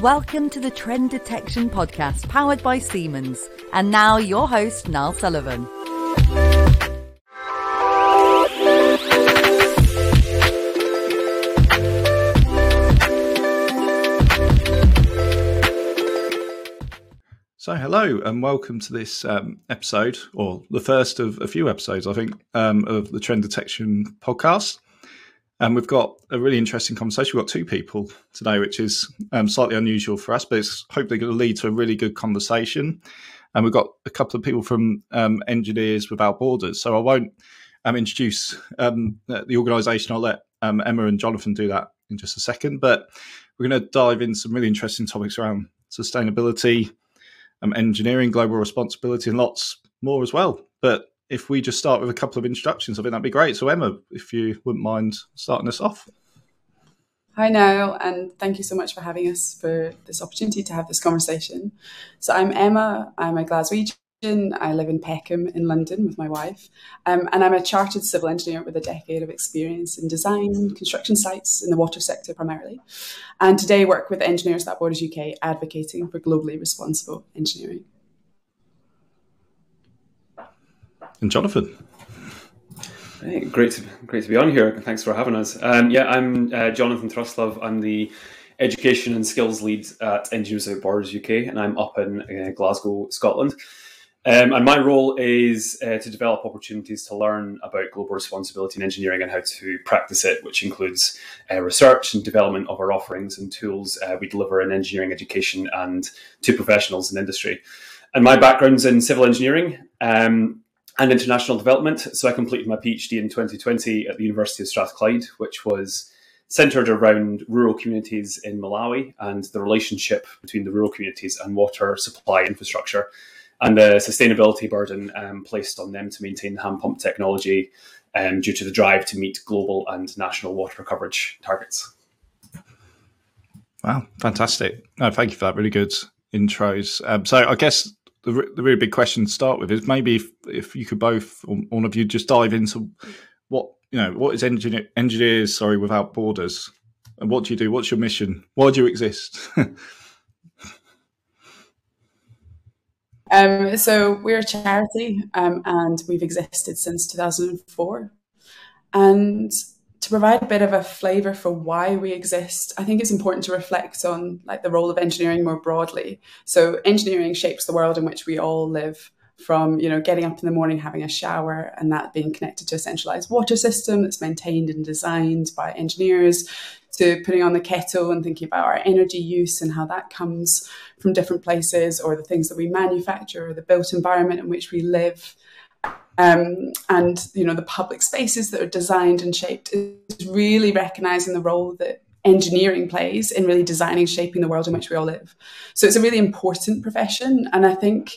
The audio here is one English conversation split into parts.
Welcome to the Trend Detection Podcast powered by Siemens. And now your host, Niall Sullivan. So, hello and welcome to this um, episode, or the first of a few episodes, I think, um, of the Trend Detection podcast. And we've got a really interesting conversation. We've got two people today, which is um, slightly unusual for us, but it's hopefully going to lead to a really good conversation. And we've got a couple of people from um, Engineers Without Borders. So I won't um, introduce um, the organisation. I'll let um, Emma and Jonathan do that in just a second. But we're going to dive in some really interesting topics around sustainability um, engineering, global responsibility, and lots more as well. But if we just start with a couple of introductions, I think that'd be great. So, Emma, if you wouldn't mind starting us off. Hi, Niall, and thank you so much for having us for this opportunity to have this conversation. So, I'm Emma, I'm a Glaswegian I live in Peckham in London with my wife, um, and I'm a chartered civil engineer with a decade of experience in design, construction sites in the water sector primarily, and today work with Engineers Without Borders UK advocating for globally responsible engineering. And Jonathan. Hey, great to great to be on here. Thanks for having us. Um, yeah, I'm uh, Jonathan Truslove. I'm the education and skills lead at Engineers Without Borders UK, and I'm up in uh, Glasgow, Scotland. Um, and my role is uh, to develop opportunities to learn about global responsibility in engineering and how to practice it, which includes uh, research and development of our offerings and tools uh, we deliver in engineering education and to professionals in industry. And my background's in civil engineering um, and international development. So I completed my PhD in 2020 at the University of Strathclyde, which was centered around rural communities in Malawi and the relationship between the rural communities and water supply infrastructure and the sustainability burden um, placed on them to maintain the hand pump technology um, due to the drive to meet global and national water coverage targets. Wow, fantastic. No, thank you for that. Really good intros. Um, so I guess the, the really big question to start with is maybe if, if you could both, all of you, just dive into what, you know, what is engineer, engineers, sorry, without borders? And what do you do? What's your mission? Why do you exist? Um, so we're a charity um, and we've existed since 2004. And to provide a bit of a flavour for why we exist, I think it's important to reflect on like the role of engineering more broadly. So engineering shapes the world in which we all live from you know getting up in the morning having a shower and that being connected to a centralized water system that's maintained and designed by engineers to putting on the kettle and thinking about our energy use and how that comes from different places or the things that we manufacture or the built environment in which we live. Um, and you know the public spaces that are designed and shaped is really recognizing the role that engineering plays in really designing shaping the world in which we all live. So it's a really important profession. And i think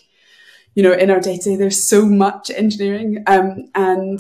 you know in our day to day there's so much engineering. Um, and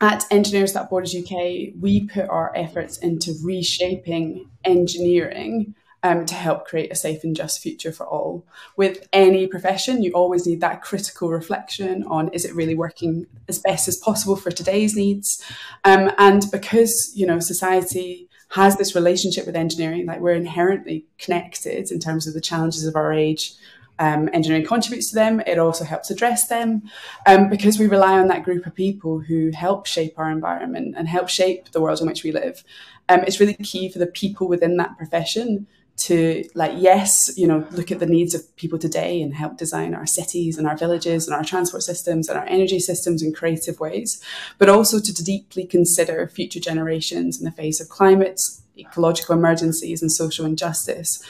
at Engineers Without Borders UK, we put our efforts into reshaping engineering um, to help create a safe and just future for all. With any profession, you always need that critical reflection on is it really working as best as possible for today's needs? Um, and because you know society has this relationship with engineering, like we're inherently connected in terms of the challenges of our age um, engineering contributes to them, it also helps address them um, because we rely on that group of people who help shape our environment and help shape the world in which we live. Um, it's really key for the people within that profession to like yes you know look at the needs of people today and help design our cities and our villages and our transport systems and our energy systems in creative ways but also to deeply consider future generations in the face of climate ecological emergencies and social injustice.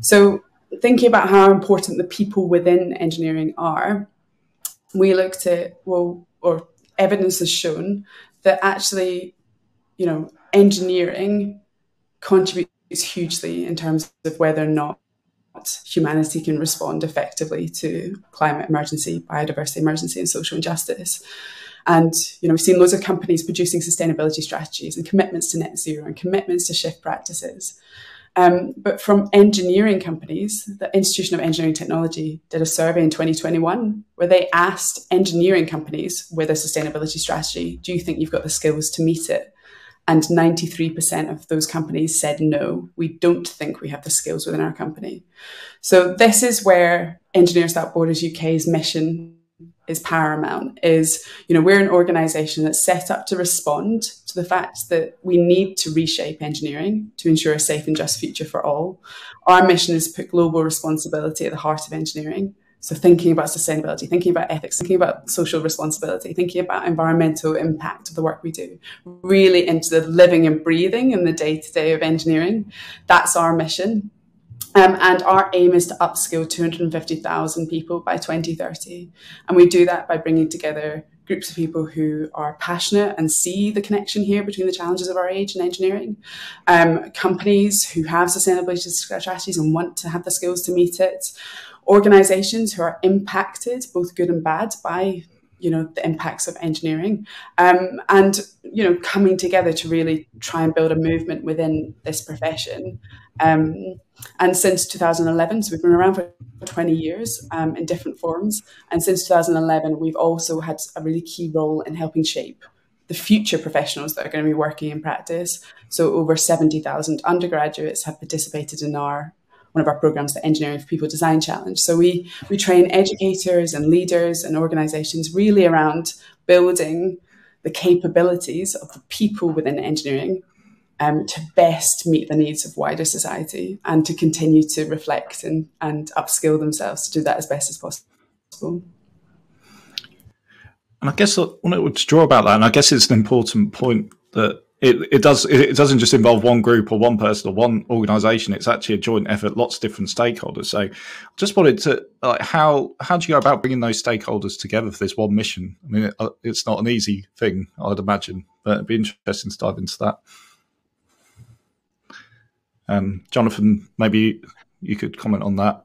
So thinking about how important the people within engineering are, we looked at, well, or evidence has shown that actually, you know, engineering contributes hugely in terms of whether or not humanity can respond effectively to climate emergency, biodiversity emergency, and social injustice. And you know, we've seen loads of companies producing sustainability strategies and commitments to net zero and commitments to shift practices. Um, but from engineering companies, the Institution of Engineering Technology did a survey in 2021 where they asked engineering companies with a sustainability strategy, do you think you've got the skills to meet it? And 93% of those companies said no, we don't think we have the skills within our company. So, this is where Engineers Without Borders UK's mission is paramount is you know we're an organization that's set up to respond to the fact that we need to reshape engineering to ensure a safe and just future for all our mission is to put global responsibility at the heart of engineering so thinking about sustainability thinking about ethics thinking about social responsibility thinking about environmental impact of the work we do really into the living and breathing in the day-to-day of engineering. That's our mission. Um, and our aim is to upskill 250,000 people by 2030. And we do that by bringing together groups of people who are passionate and see the connection here between the challenges of our age and engineering, um, companies who have sustainability strategies and want to have the skills to meet it, organizations who are impacted, both good and bad, by you know the impacts of engineering. Um, and you know coming together to really try and build a movement within this profession. Um, and since 2011 so we've been around for 20 years um, in different forms. And since 2011 we've also had a really key role in helping shape the future professionals that are going to be working in practice. So over 70,000 undergraduates have participated in our one of our programs, the Engineering for People Design Challenge. So we we train educators and leaders and organizations really around building the capabilities of the people within engineering um, to best meet the needs of wider society and to continue to reflect and, and upskill themselves to do that as best as possible. And I guess I I to draw about that, and I guess it's an important point that it, it does it doesn't just involve one group or one person or one organization. It's actually a joint effort lots of different stakeholders. So I just wanted to like how how do you go about bringing those stakeholders together for this one mission? I mean it, uh, it's not an easy thing i'd imagine but it'd be interesting to dive into that. Um, jonathan maybe you could comment on that.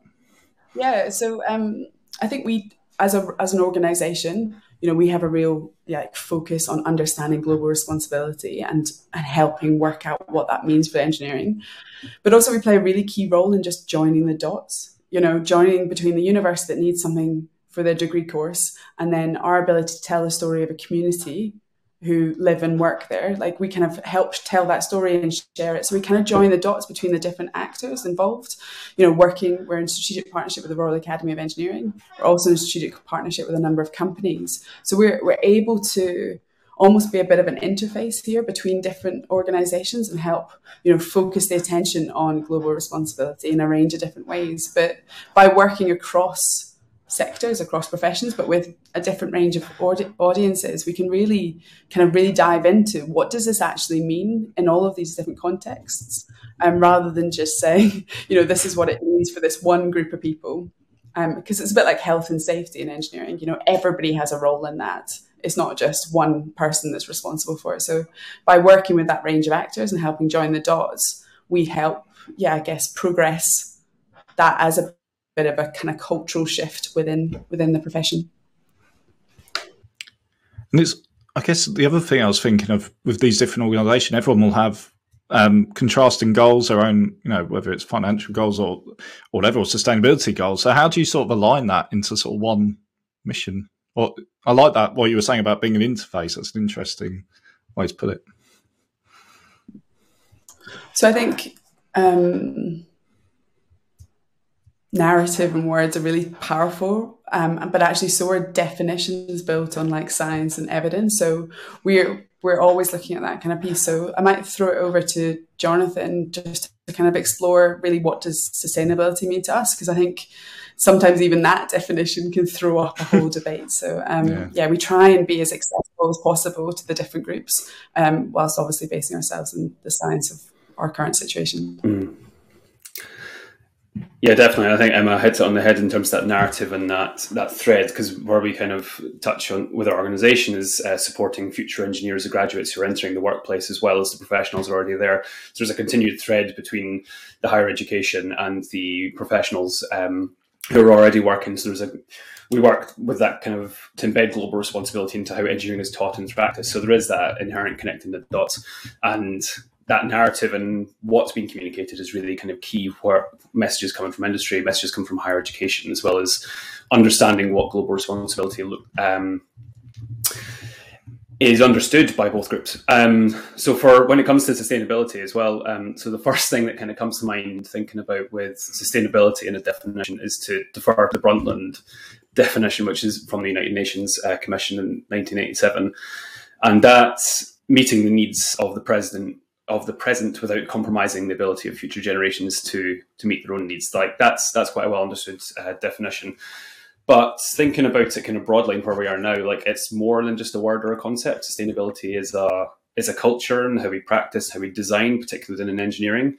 Yeah so um, i think we as a as an organization you know, we have a real like focus on understanding global responsibility and and helping work out what that means for engineering. But also we play a really key role in just joining the dots, you know, joining between the university that needs something for their degree course and then our ability to tell the story of a community who live and work there. Like we kind of help tell that story and share it. So we kind of join the dots between the different actors involved. You know, working, we're in strategic partnership with the Royal Academy of Engineering. We're also in strategic partnership with a number of companies. So we're, we're able to almost be a bit of an interface here between different organizations and help, you know, focus the attention on global responsibility in a range of different ways. But by working across sectors across professions but with a different range of audi- audiences we can really kind of really dive into what does this actually mean in all of these different contexts um, rather than just saying you know this is what it means for this one group of people. Um, because it's a bit like health and safety in engineering you know everybody has a role in that. It's not just one person that's responsible for it. So by working with that range of actors and helping join the dots we help yeah i guess progress that as a bit of a kind of cultural shift within within the profession. And it's, I guess, the other thing I was thinking of with these different organisations, everyone will have um, contrasting goals, their own, you know, whether it's financial goals or, or whatever, or sustainability goals. So how do you sort of align that into sort of one mission? Or I like that what you were saying about being an interface. That's an interesting way to put it. So I think um, narrative and words are really powerful um, but actually so are definitions built on like science and evidence so we're we're always looking at that kind of piece so i might throw it over to jonathan just to kind of explore really what does sustainability mean to us because i think sometimes even that definition can throw up a whole debate so um, yeah. yeah. we try and be as accessible as possible to the different groups um, whilst obviously basing ourselves in the science of our current situation mm. Yeah, definitely. I think Emma hits it on the head in terms of that narrative and that that thread, because where we kind of touch on with our organisation is uh, supporting future engineers and graduates who are entering the workplace as well as the professionals who are already there. So there's a continued thread between the higher education and the professionals um, who are already working. So there's a we work with that kind of to embed global responsibility into how engineering is taught in practice. So there is that inherent connecting the dots, and that narrative and what's being communicated is really kind of key where messages coming from industry, messages come from higher education, as well as understanding what global responsibility look, um, is understood by both groups. Um, so for when it comes to sustainability as well, um, so the first thing that kind of comes to mind thinking about with sustainability in a definition is to defer to the Brundtland definition, which is from the United Nations uh, Commission in 1987, and that's meeting the needs of the president of the present without compromising the ability of future generations to to meet their own needs. Like that's that's quite a well understood uh, definition. But thinking about it kind of broadly and where we are now, like it's more than just a word or a concept. Sustainability is a is a culture and how we practice, how we design, particularly within engineering.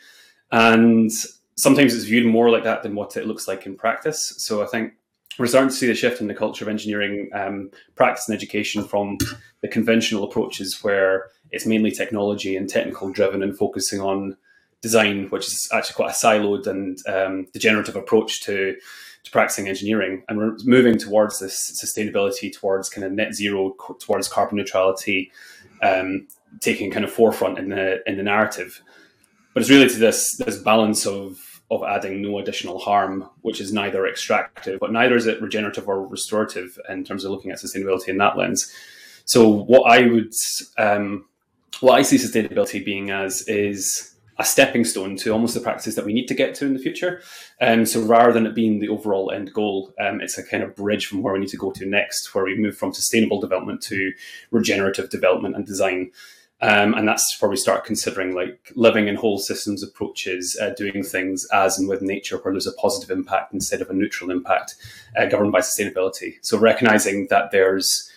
And sometimes it's viewed more like that than what it looks like in practice. So I think we're starting to see the shift in the culture of engineering um, practice and education from the conventional approaches where it's mainly technology and technical driven and focusing on design, which is actually quite a siloed and um, degenerative approach to to practicing engineering, and we're moving towards this sustainability, towards kind of net zero, towards carbon neutrality, um, taking kind of forefront in the in the narrative. But it's really to this this balance of of adding no additional harm, which is neither extractive, but neither is it regenerative or restorative in terms of looking at sustainability in that lens. So what I would um, what I see sustainability being as is a stepping stone to almost the practices that we need to get to in the future. And um, so rather than it being the overall end goal, um, it's a kind of bridge from where we need to go to next, where we move from sustainable development to regenerative development and design. Um, and that's where we start considering like living in whole systems approaches, uh, doing things as and with nature, where there's a positive impact instead of a neutral impact, uh, governed by sustainability. So recognizing that there's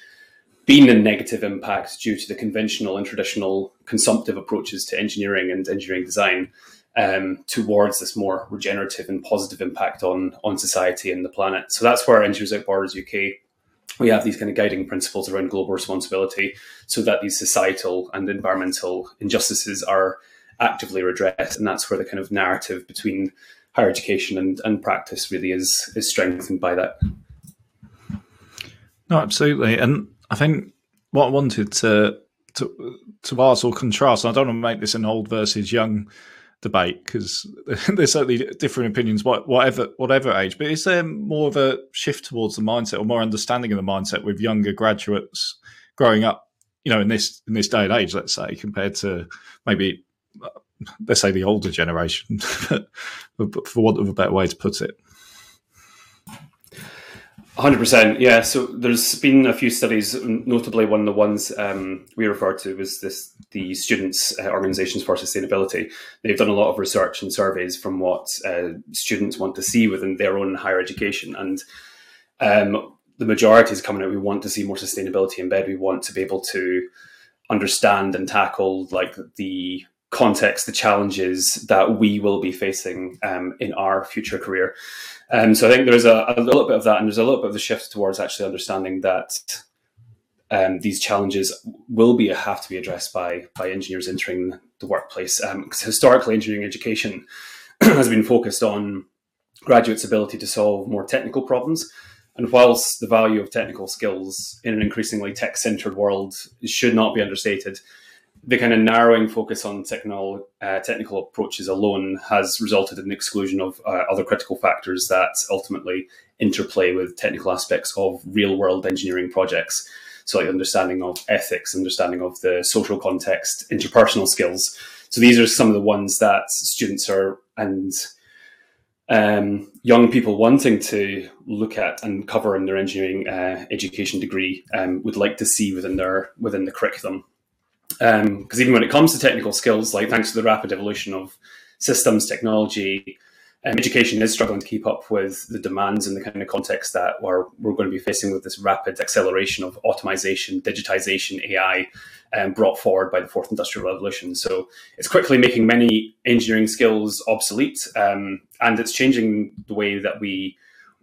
been a negative impact due to the conventional and traditional consumptive approaches to engineering and engineering design um, towards this more regenerative and positive impact on on society and the planet. So that's where Engineers Without Borders UK we have these kind of guiding principles around global responsibility, so that these societal and environmental injustices are actively redressed, and that's where the kind of narrative between higher education and, and practice really is is strengthened by that. No, absolutely, and I think what I wanted to to to ask or contrast, I don't want to make this an old versus young debate because there's certainly different opinions, whatever whatever age. But is there more of a shift towards the mindset or more understanding of the mindset with younger graduates growing up, you know, in this in this day and age, let's say, compared to maybe let's say the older generation, for want of a better way to put it. Hundred percent, yeah. So there's been a few studies, notably one of the ones um, we refer to was this the Students uh, Organising for Sustainability. They've done a lot of research and surveys from what uh, students want to see within their own higher education, and um, the majority is coming out. We want to see more sustainability in bed. We want to be able to understand and tackle like the context, the challenges that we will be facing um, in our future career. Um, so I think there's a, a, little bit of that, and there's a little bit of a shift towards actually understanding that um, these challenges will be have to be addressed by by engineers entering the workplace. Because um, historically, engineering education has been focused on graduates' ability to solve more technical problems. And whilst the value of technical skills in an increasingly tech centered world should not be understated, the kind of narrowing focus on technical uh, technical approaches alone has resulted in the exclusion of uh, other critical factors that ultimately interplay with technical aspects of real world engineering projects. So, like understanding of ethics, understanding of the social context, interpersonal skills. So, these are some of the ones that students are and um, young people wanting to look at and cover in their engineering uh, education degree um, would like to see within their within the curriculum because um, even when it comes to technical skills, like thanks to the rapid evolution of systems technology, um, education is struggling to keep up with the demands and the kind of context that we're, we're going to be facing with this rapid acceleration of automation, digitization, AI, um, brought forward by the fourth industrial revolution. So it's quickly making many engineering skills obsolete, um, and it's changing the way that we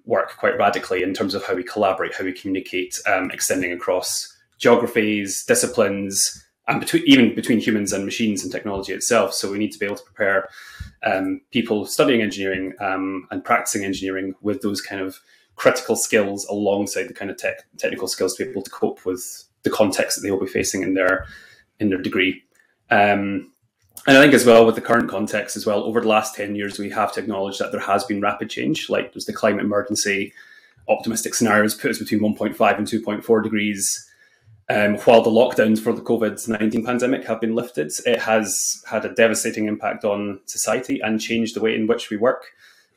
work quite radically in terms of how we collaborate, how we communicate, um, extending across geographies, disciplines, and between even between humans and machines and technology itself. So we need to be able to prepare um, people studying engineering um, and practicing engineering with those kind of critical skills alongside the kind of tech, technical skills to be able to cope with the context that they will be facing in their in their degree. Um, and I think as well with the current context as well, over the last 10 years, we have to acknowledge that there has been rapid change. Like there's the climate emergency, optimistic scenarios put us between 1.5 and 2.4 degrees um, while the lockdowns for the COVID 19 pandemic have been lifted, it has had a devastating impact on society and changed the way in which we work.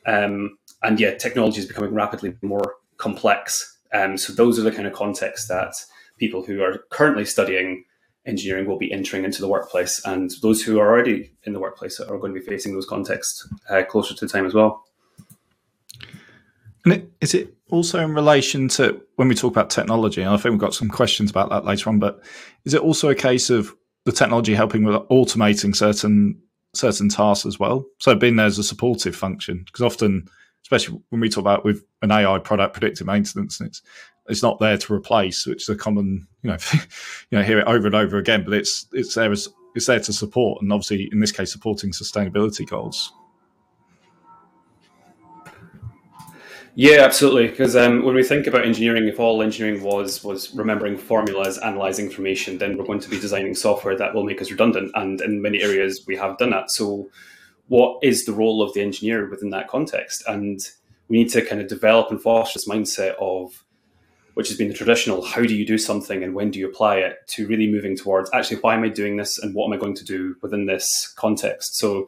Um, and yeah, technology is becoming rapidly more complex. Um, so, those are the kind of contexts that people who are currently studying engineering will be entering into the workplace. And those who are already in the workplace are going to be facing those contexts uh, closer to time as well. And it, is it also in relation to when we talk about technology? And I think we've got some questions about that later on. But is it also a case of the technology helping with automating certain certain tasks as well? So being there as a supportive function, because often, especially when we talk about with an AI product predictive maintenance, it's it's not there to replace, which is a common you know you know hear it over and over again. But it's it's there as it's there to support, and obviously in this case, supporting sustainability goals. Yeah, absolutely. Because um, when we think about engineering, if all engineering was was remembering formulas, analyzing information, then we're going to be designing software that will make us redundant. And in many areas, we have done that. So, what is the role of the engineer within that context? And we need to kind of develop and foster this mindset of, which has been the traditional, how do you do something and when do you apply it, to really moving towards actually, why am I doing this and what am I going to do within this context? So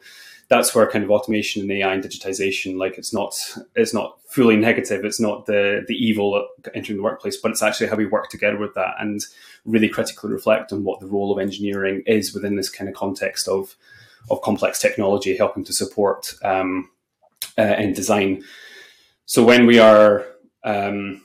that's where kind of automation and AI and digitization, like it's not it's not fully negative. It's not the the evil entering the workplace, but it's actually how we work together with that and really critically reflect on what the role of engineering is within this kind of context of of complex technology, helping to support um, uh, and design. So when we are um,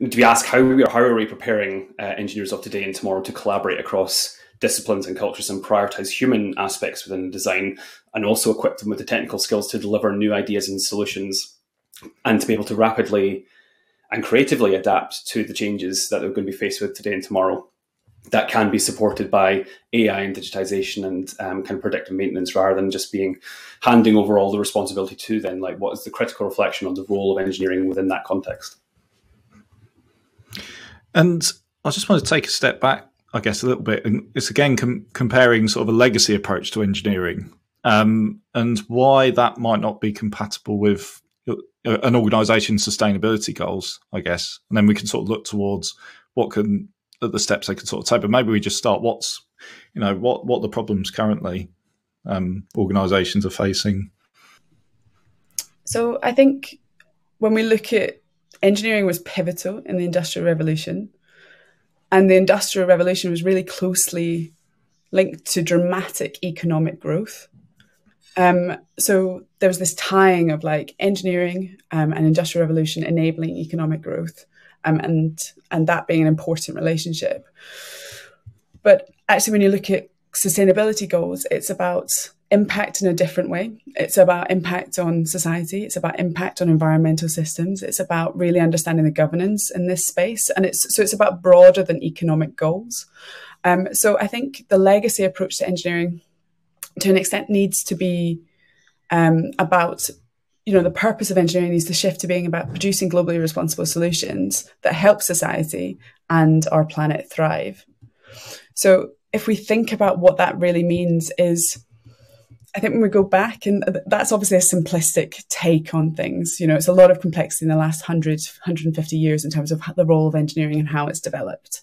to be asked how we are how are we preparing uh, engineers of today and tomorrow to collaborate across disciplines and cultures and prioritize human aspects within design and also equip them with the technical skills to deliver new ideas and solutions and to be able to rapidly and creatively adapt to the changes that they're going to be faced with today and tomorrow that can be supported by AI and digitization and um, kind of predictive maintenance rather than just being handing over all the responsibility to then like what is the critical reflection on the role of engineering within that context. And I just want to take a step back I guess, a little bit. And it's again com- comparing sort of a legacy approach to engineering um, and why that might not be compatible with uh, an organization's sustainability goals, I guess. And then we can sort of look towards what can the steps they can sort of take. But maybe we just start what's, you know, what, what the problems currently um, organizations are facing. So I think when we look at engineering was pivotal in the industrial revolution and the Industrial Revolution was really closely linked to dramatic economic growth. Um, so there was this tying of like engineering um, and industrial revolution enabling economic growth, um, and and that being an important relationship. But actually, when you look at sustainability goals, it's about impact in a different way. It's about impact on society. It's about impact on environmental systems. It's about really understanding the governance in this space. And it's so it's about broader than economic goals. Um, so I think the legacy approach to engineering, to an extent, needs to be um, about you know the purpose of engineering needs to shift to being about producing globally responsible solutions that help society and our planet thrive. So if we think about what that really means is I think when we go back, and that's obviously a simplistic take on things, you know, it's a lot of complexity in the last 100, 150 years in terms of the role of engineering and how it's developed.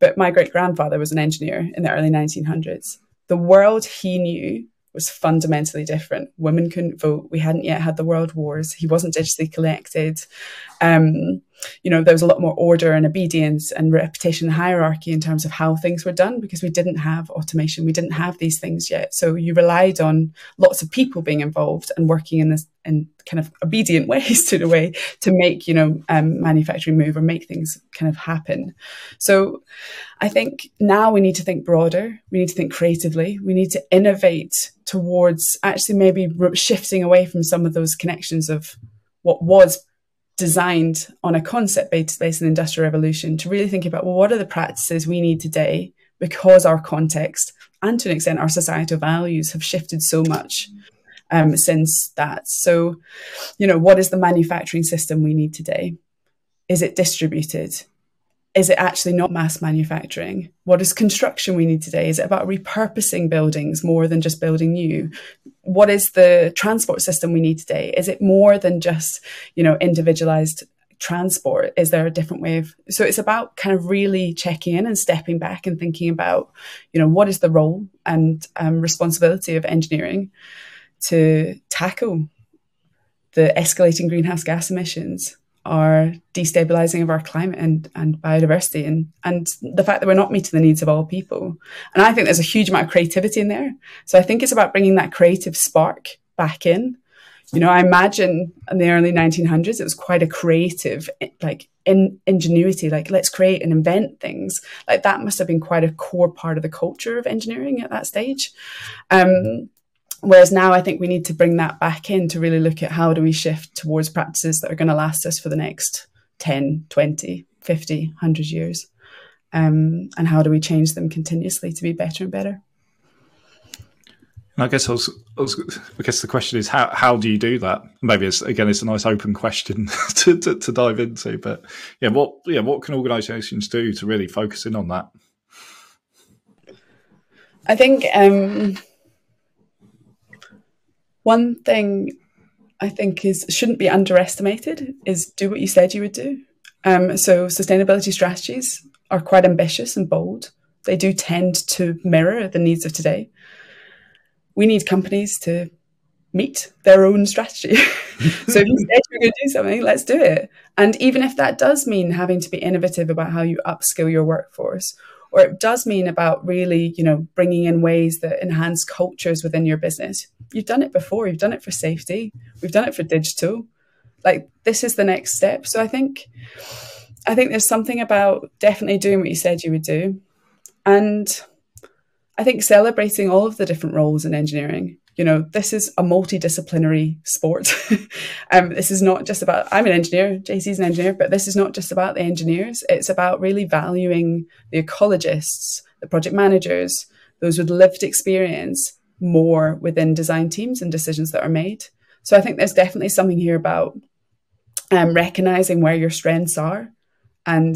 But my great grandfather was an engineer in the early 1900s. The world he knew was fundamentally different. Women couldn't vote. We hadn't yet had the world wars. He wasn't digitally connected. Um, you know, there was a lot more order and obedience and reputation hierarchy in terms of how things were done because we didn't have automation. We didn't have these things yet. So you relied on lots of people being involved and working in this in kind of obedient ways to the way to make, you know, um, manufacturing move or make things kind of happen. So I think now we need to think broader. We need to think creatively. We need to innovate towards actually maybe shifting away from some of those connections of what was designed on a concept based based on industrial revolution to really think about well what are the practices we need today because our context and to an extent our societal values have shifted so much um, since that. So you know what is the manufacturing system we need today? Is it distributed is it actually not mass manufacturing? What is construction we need today? Is it about repurposing buildings more than just building new? What is the transport system we need today? Is it more than just, you know, individualized transport? Is there a different way of? So it's about kind of really checking in and stepping back and thinking about, you know, what is the role and um, responsibility of engineering to tackle the escalating greenhouse gas emissions are destabilizing of our climate and, and biodiversity and, and the fact that we're not meeting the needs of all people. And I think there's a huge amount of creativity in there. So I think it's about bringing that creative spark back in. You know, I imagine in the early 1900s, it was quite a creative, like in ingenuity, like let's create and invent things. Like that must have been quite a core part of the culture of engineering at that stage. Um, Whereas now I think we need to bring that back in to really look at how do we shift towards practices that are going to last us for the next 10, 20, 50, 100 years. Um, and how do we change them continuously to be better and better? I guess I, was, I, was, I guess the question is how how do you do that? Maybe it's again it's a nice open question to, to, to dive into, but yeah, what yeah what can organisations do to really focus in on that? I think um, one thing I think is shouldn't be underestimated is do what you said you would do. Um, so sustainability strategies are quite ambitious and bold. They do tend to mirror the needs of today. We need companies to meet their own strategy. so if you said you're going to do something, let's do it. And even if that does mean having to be innovative about how you upskill your workforce or it does mean about really, you know, bringing in ways that enhance cultures within your business. You've done it before. You've done it for safety. We've done it for digital. Like this is the next step. So I think, I think there's something about definitely doing what you said you would do, and I think celebrating all of the different roles in engineering you know, this is a multidisciplinary sport. um, this is not just about, I'm an engineer, JC's an engineer, but this is not just about the engineers. It's about really valuing the ecologists, the project managers, those with lived experience more within design teams and decisions that are made. So I think there's definitely something here about um, recognizing where your strengths are. And,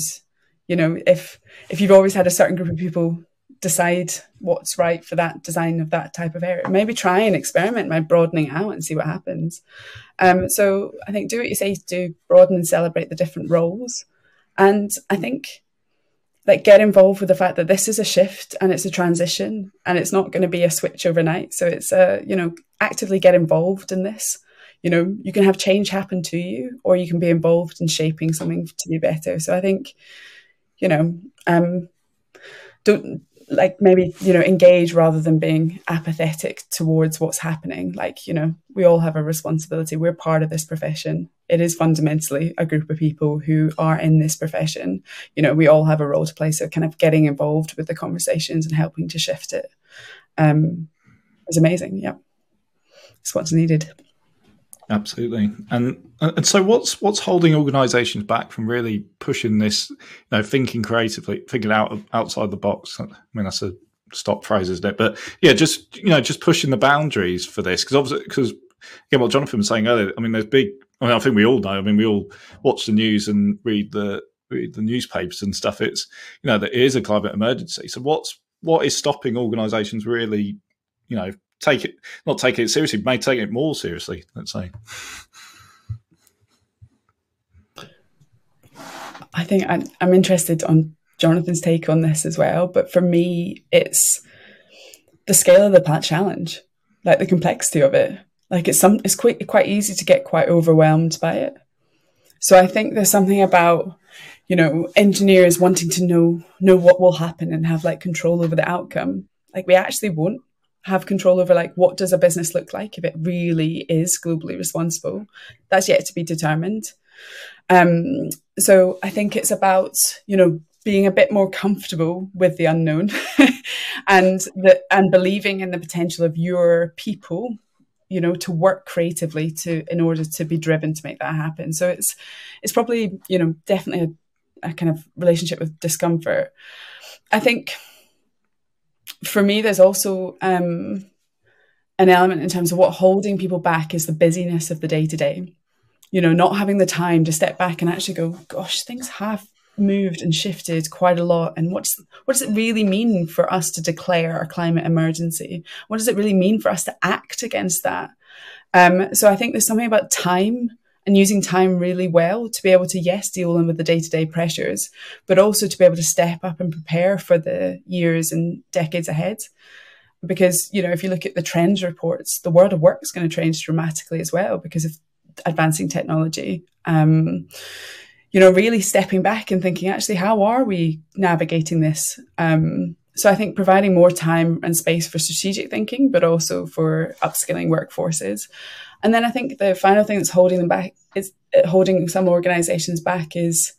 you know, if if you've always had a certain group of people decide what's right for that design of that type of area. Maybe try and experiment by broadening out and see what happens. Um, so I think do what you say to do, broaden and celebrate the different roles. And I think like get involved with the fact that this is a shift and it's a transition and it's not going to be a switch overnight. So it's a, you know, actively get involved in this. You know, you can have change happen to you or you can be involved in shaping something to be better. So I think, you know, um, don't like maybe you know engage rather than being apathetic towards what's happening. Like you know we all have a responsibility. We're part of this profession. It is fundamentally a group of people who are in this profession. You know we all have a role to play. So kind of getting involved with the conversations and helping to shift it um is amazing. Yeah. It's what's needed Absolutely, and uh, and so what's what's holding organisations back from really pushing this, you know, thinking creatively, thinking out outside the box. I mean, that's a stop phrase, isn't it? But yeah, just you know, just pushing the boundaries for this because obviously because again, what Jonathan was saying earlier. I mean, there's big. I mean, I think we all know. I mean, we all watch the news and read the read the newspapers and stuff. It's you know, there is a climate emergency. So what's what is stopping organisations really, you know, take it, not take it seriously, may take it more seriously. Let's say. I think I'm, I'm interested on Jonathan's take on this as well. But for me, it's the scale of the challenge, like the complexity of it. Like it's some, it's quite quite easy to get quite overwhelmed by it. So I think there's something about you know engineers wanting to know know what will happen and have like control over the outcome. Like we actually won't have control over like what does a business look like if it really is globally responsible? That's yet to be determined. Um, so i think it's about you know being a bit more comfortable with the unknown and the, and believing in the potential of your people you know to work creatively to in order to be driven to make that happen. So it's it's probably you know definitely a, a kind of relationship with discomfort. I think for me, there's also um, an element in terms of what holding people back is the busyness of the day to day. You know, not having the time to step back and actually go, gosh, things have moved and shifted quite a lot. And what's what does it really mean for us to declare a climate emergency? What does it really mean for us to act against that? Um, so I think there's something about time and using time really well to be able to, yes, deal with the day to day pressures, but also to be able to step up and prepare for the years and decades ahead. Because, you know, if you look at the trends reports, the world of work is going to change dramatically as well because of advancing technology. Um, you know, really stepping back and thinking, actually, how are we navigating this? Um, so I think providing more time and space for strategic thinking, but also for upskilling workforces. And then I think the final thing that's holding them back is uh, holding some organizations back is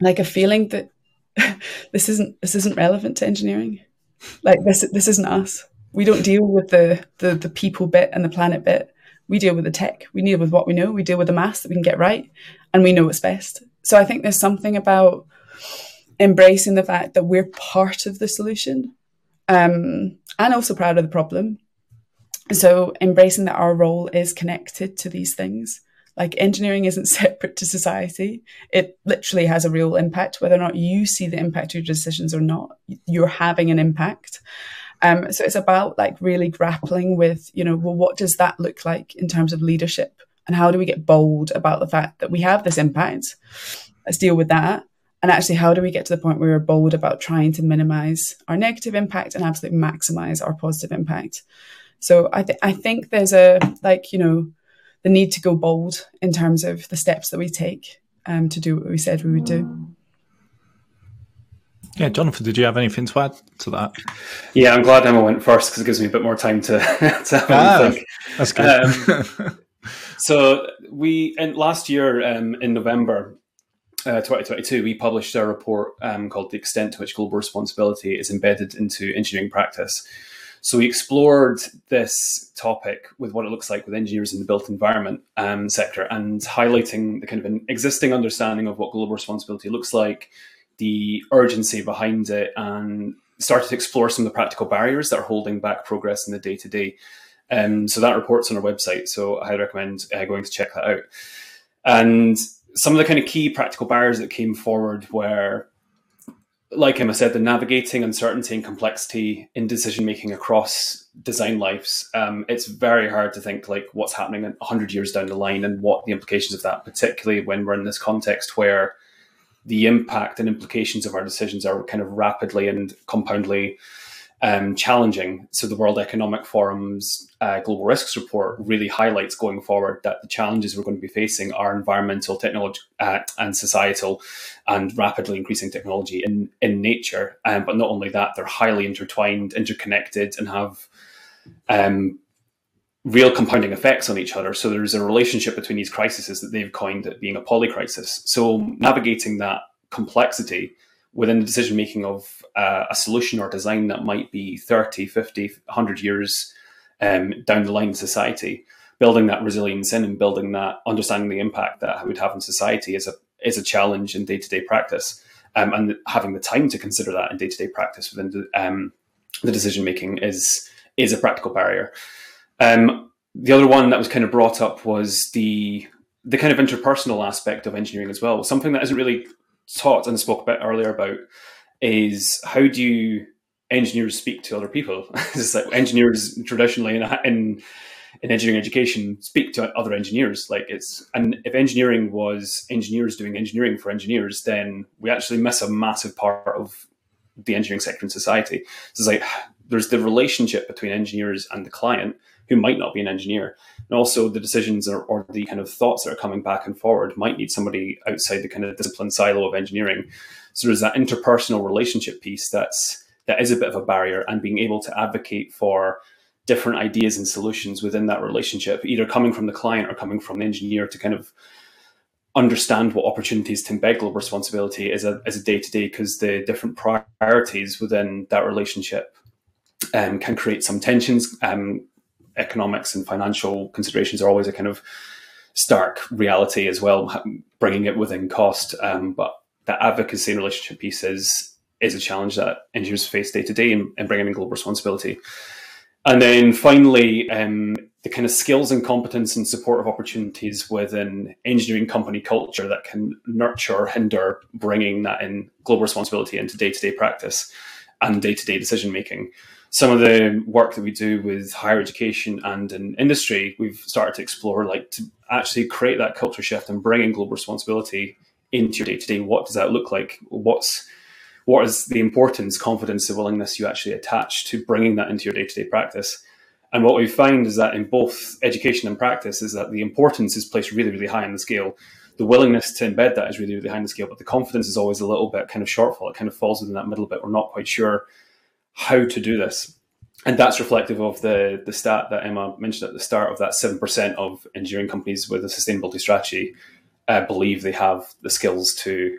like a feeling that this isn't this isn't relevant to engineering. Like this this isn't us. We don't deal with the the, the people bit and the planet bit. We deal with the tech. We deal with what we know. We deal with the maths that we can get right, and we know what's best. So I think there's something about embracing the fact that we're part of the solution um, and also proud of the problem. So, embracing that our role is connected to these things. Like engineering isn't separate to society. It literally has a real impact, whether or not you see the impact of your decisions or not. You're having an impact. Um, so it's about like really grappling with, you know, well, what does that look like in terms of leadership, and how do we get bold about the fact that we have this impact? Let's deal with that. And actually, how do we get to the point where we're bold about trying to minimize our negative impact and absolutely maximize our positive impact? So I, th- I think there's a, like, you know, the need to go bold in terms of the steps that we take um, to do what we said we would do. Yeah, Jonathan, did you have anything to add to that? Yeah, I'm glad Emma went first because it gives me a bit more time to, to have ah, think. That's good. Um, so we, and last year um, in November, uh, 2022, we published a report um, called The Extent to Which Global Responsibility is Embedded into Engineering Practice. So we explored this topic with what it looks like with engineers in the built environment um, sector and highlighting the kind of an existing understanding of what global responsibility looks like, the urgency behind it, and started to explore some of the practical barriers that are holding back progress in the day to day. So that report's on our website. So I highly recommend uh, going to check that out. And some of the kind of key practical barriers that came forward were, like Emma said, the navigating uncertainty and complexity in decision making across design lives. Um, it's very hard to think like what's happening 100 years down the line and what the implications of that, particularly when we're in this context where the impact and implications of our decisions are kind of rapidly and compoundly um, challenging. So the World Economic Forum's uh, Global Risks Report really highlights going forward that the challenges we're going to be facing are environmental, technology, uh, and societal, and rapidly increasing technology in in nature. Um, but not only that, they're highly intertwined, interconnected, and have um, real compounding effects on each other. So there's a relationship between these crises that they've coined it being a polycrisis. So navigating that complexity within the decision making of uh, a solution or design that might be 30, 50, 100 years um, down the line in society, building that resilience in and building that understanding the impact that it would have in society is a is a challenge in day to day practice, um, and having the time to consider that in day to day practice within the, um, the decision making is is a practical barrier. Um, the other one that was kind of brought up was the the kind of interpersonal aspect of engineering as well, something that isn't really taught and spoke a bit earlier about is how do you engineers speak to other people? it's like engineers traditionally in, in in engineering education speak to other engineers. Like it's and if engineering was engineers doing engineering for engineers, then we actually miss a massive part of the engineering sector in society. So it's like there's the relationship between engineers and the client who might not be an engineer. And also the decisions or, or, the kind of thoughts that are coming back and forward might need somebody outside the kind of discipline silo of engineering. So there's that interpersonal relationship piece that's that is a bit of a barrier and being able to advocate for different ideas and solutions within that relationship, either coming from the client or coming from the engineer to kind of understand what opportunities to embed global responsibility as a as a day to day because the different priorities within that relationship um, can create some tensions. Um, economics and financial considerations are always a kind of stark reality as well, bringing it within cost. Um, but that advocacy and relationship piece is is a challenge that engineers face day to day in, in bringing in global responsibility. And then finally, um, the kind of skills and competence and support of opportunities within engineering company culture that can nurture or hinder bringing that in global responsibility into day to day practice and day to day decision making. Some of the work that we do with higher education and in industry, we've started to explore like to actually create that culture shift and bringing global responsibility into your day to day. What does that look like? What's what is the importance, confidence, the willingness you actually attach to bringing that into your day to day practice? And what we find is that in both education and practice is that the importance is placed really, really high on the scale. The willingness to embed that is really, really high on the scale, but the confidence is always a little bit kind of shortfall. It kind of falls within that middle bit. We're not quite sure how to do this. And that's reflective of the, the stat that Emma mentioned at the start of that 7% of engineering companies with a sustainability strategy uh, believe they have the skills to,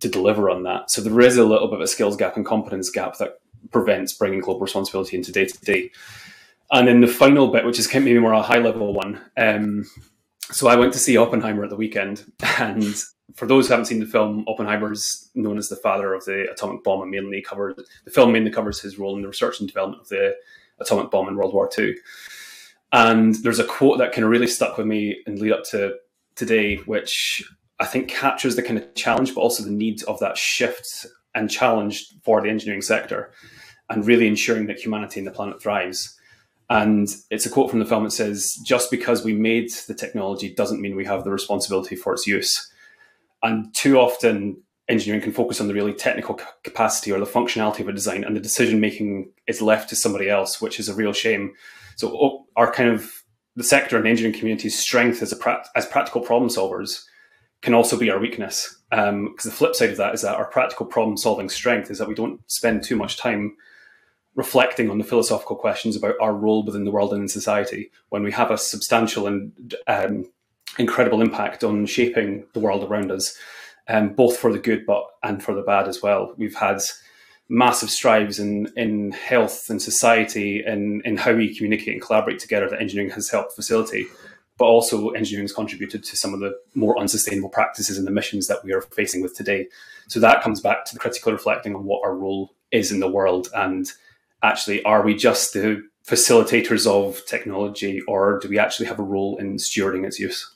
to deliver on that. So there is a little bit of a skills gap and competence gap that prevents bringing global responsibility into day to day. And then the final bit, which is maybe more a high level one. Um, so I went to see Oppenheimer at the weekend, and for those who haven't seen the film, Oppenheimer is known as the father of the atomic bomb, and mainly covered the film mainly covers his role in the research and development of the atomic bomb in World War II. And there's a quote that kind of really stuck with me and lead up to today, which I think captures the kind of challenge, but also the need of that shift and challenge for the engineering sector, and really ensuring that humanity and the planet thrives. And it's a quote from the film that says, "Just because we made the technology doesn't mean we have the responsibility for its use." And too often, engineering can focus on the really technical capacity or the functionality of a design, and the decision making is left to somebody else, which is a real shame. So, our kind of the sector and engineering community's strength as a pra- as practical problem solvers can also be our weakness. Because um, the flip side of that is that our practical problem solving strength is that we don't spend too much time reflecting on the philosophical questions about our role within the world and in society when we have a substantial and um, incredible impact on shaping the world around us, um, both for the good but and for the bad as well. We've had massive strides in in health and society and in how we communicate and collaborate together that engineering has helped facilitate. But also, engineering has contributed to some of the more unsustainable practices and emissions that we are facing with today. So that comes back to the critical reflecting on what our role is in the world and actually, are we just the facilitators of technology or do we actually have a role in stewarding its use?